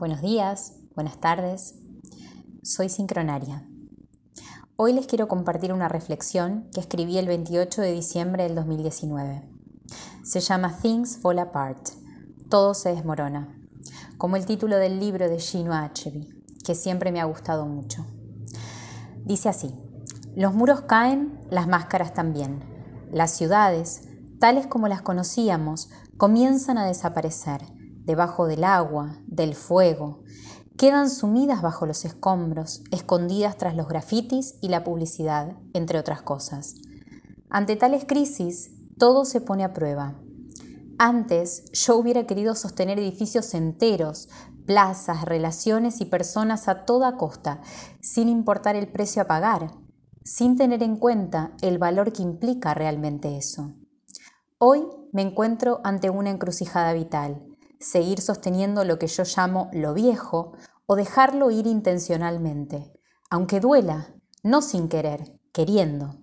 Buenos días, buenas tardes. Soy Sincronaria. Hoy les quiero compartir una reflexión que escribí el 28 de diciembre del 2019. Se llama Things Fall Apart. Todo se desmorona. Como el título del libro de Shino Achebe, que siempre me ha gustado mucho. Dice así: Los muros caen, las máscaras también. Las ciudades, tales como las conocíamos, comienzan a desaparecer debajo del agua, del fuego, quedan sumidas bajo los escombros, escondidas tras los grafitis y la publicidad, entre otras cosas. Ante tales crisis, todo se pone a prueba. Antes yo hubiera querido sostener edificios enteros, plazas, relaciones y personas a toda costa, sin importar el precio a pagar, sin tener en cuenta el valor que implica realmente eso. Hoy me encuentro ante una encrucijada vital seguir sosteniendo lo que yo llamo lo viejo o dejarlo ir intencionalmente, aunque duela, no sin querer, queriendo.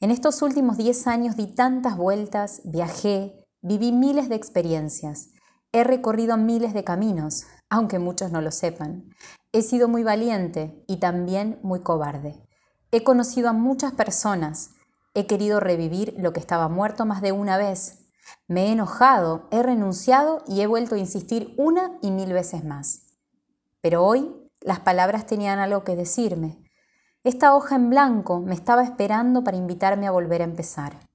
En estos últimos 10 años di tantas vueltas, viajé, viví miles de experiencias, he recorrido miles de caminos, aunque muchos no lo sepan. He sido muy valiente y también muy cobarde. He conocido a muchas personas, he querido revivir lo que estaba muerto más de una vez, me he enojado, he renunciado y he vuelto a insistir una y mil veces más. Pero hoy las palabras tenían algo que decirme. Esta hoja en blanco me estaba esperando para invitarme a volver a empezar.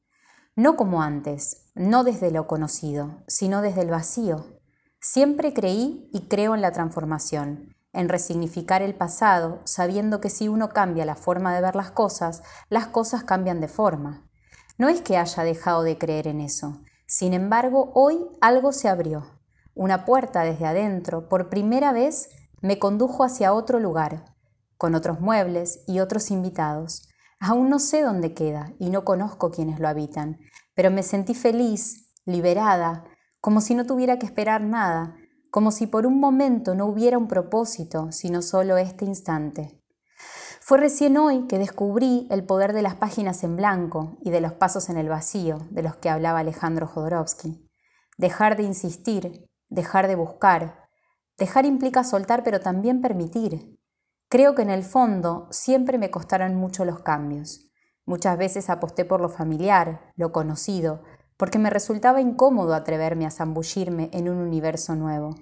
No como antes, no desde lo conocido, sino desde el vacío. Siempre creí y creo en la transformación, en resignificar el pasado, sabiendo que si uno cambia la forma de ver las cosas, las cosas cambian de forma. No es que haya dejado de creer en eso, sin embargo, hoy algo se abrió. Una puerta desde adentro, por primera vez, me condujo hacia otro lugar, con otros muebles y otros invitados. Aún no sé dónde queda y no conozco quienes lo habitan, pero me sentí feliz, liberada, como si no tuviera que esperar nada, como si por un momento no hubiera un propósito, sino solo este instante. Fue recién hoy que descubrí el poder de las páginas en blanco y de los pasos en el vacío de los que hablaba Alejandro Jodorowsky. Dejar de insistir, dejar de buscar. Dejar implica soltar pero también permitir. Creo que en el fondo siempre me costaron mucho los cambios. Muchas veces aposté por lo familiar, lo conocido, porque me resultaba incómodo atreverme a zambullirme en un universo nuevo.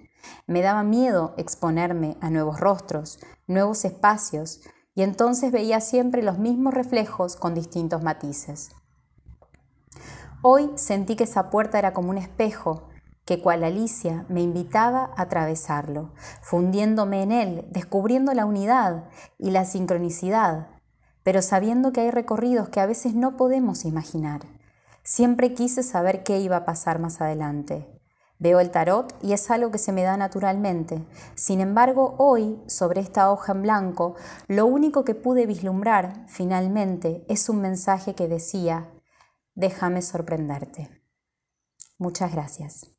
Me daba miedo exponerme a nuevos rostros, nuevos espacios, y entonces veía siempre los mismos reflejos con distintos matices. Hoy sentí que esa puerta era como un espejo que cual Alicia me invitaba a atravesarlo, fundiéndome en él, descubriendo la unidad y la sincronicidad, pero sabiendo que hay recorridos que a veces no podemos imaginar. Siempre quise saber qué iba a pasar más adelante. Veo el tarot y es algo que se me da naturalmente. Sin embargo, hoy, sobre esta hoja en blanco, lo único que pude vislumbrar, finalmente, es un mensaje que decía, déjame sorprenderte. Muchas gracias.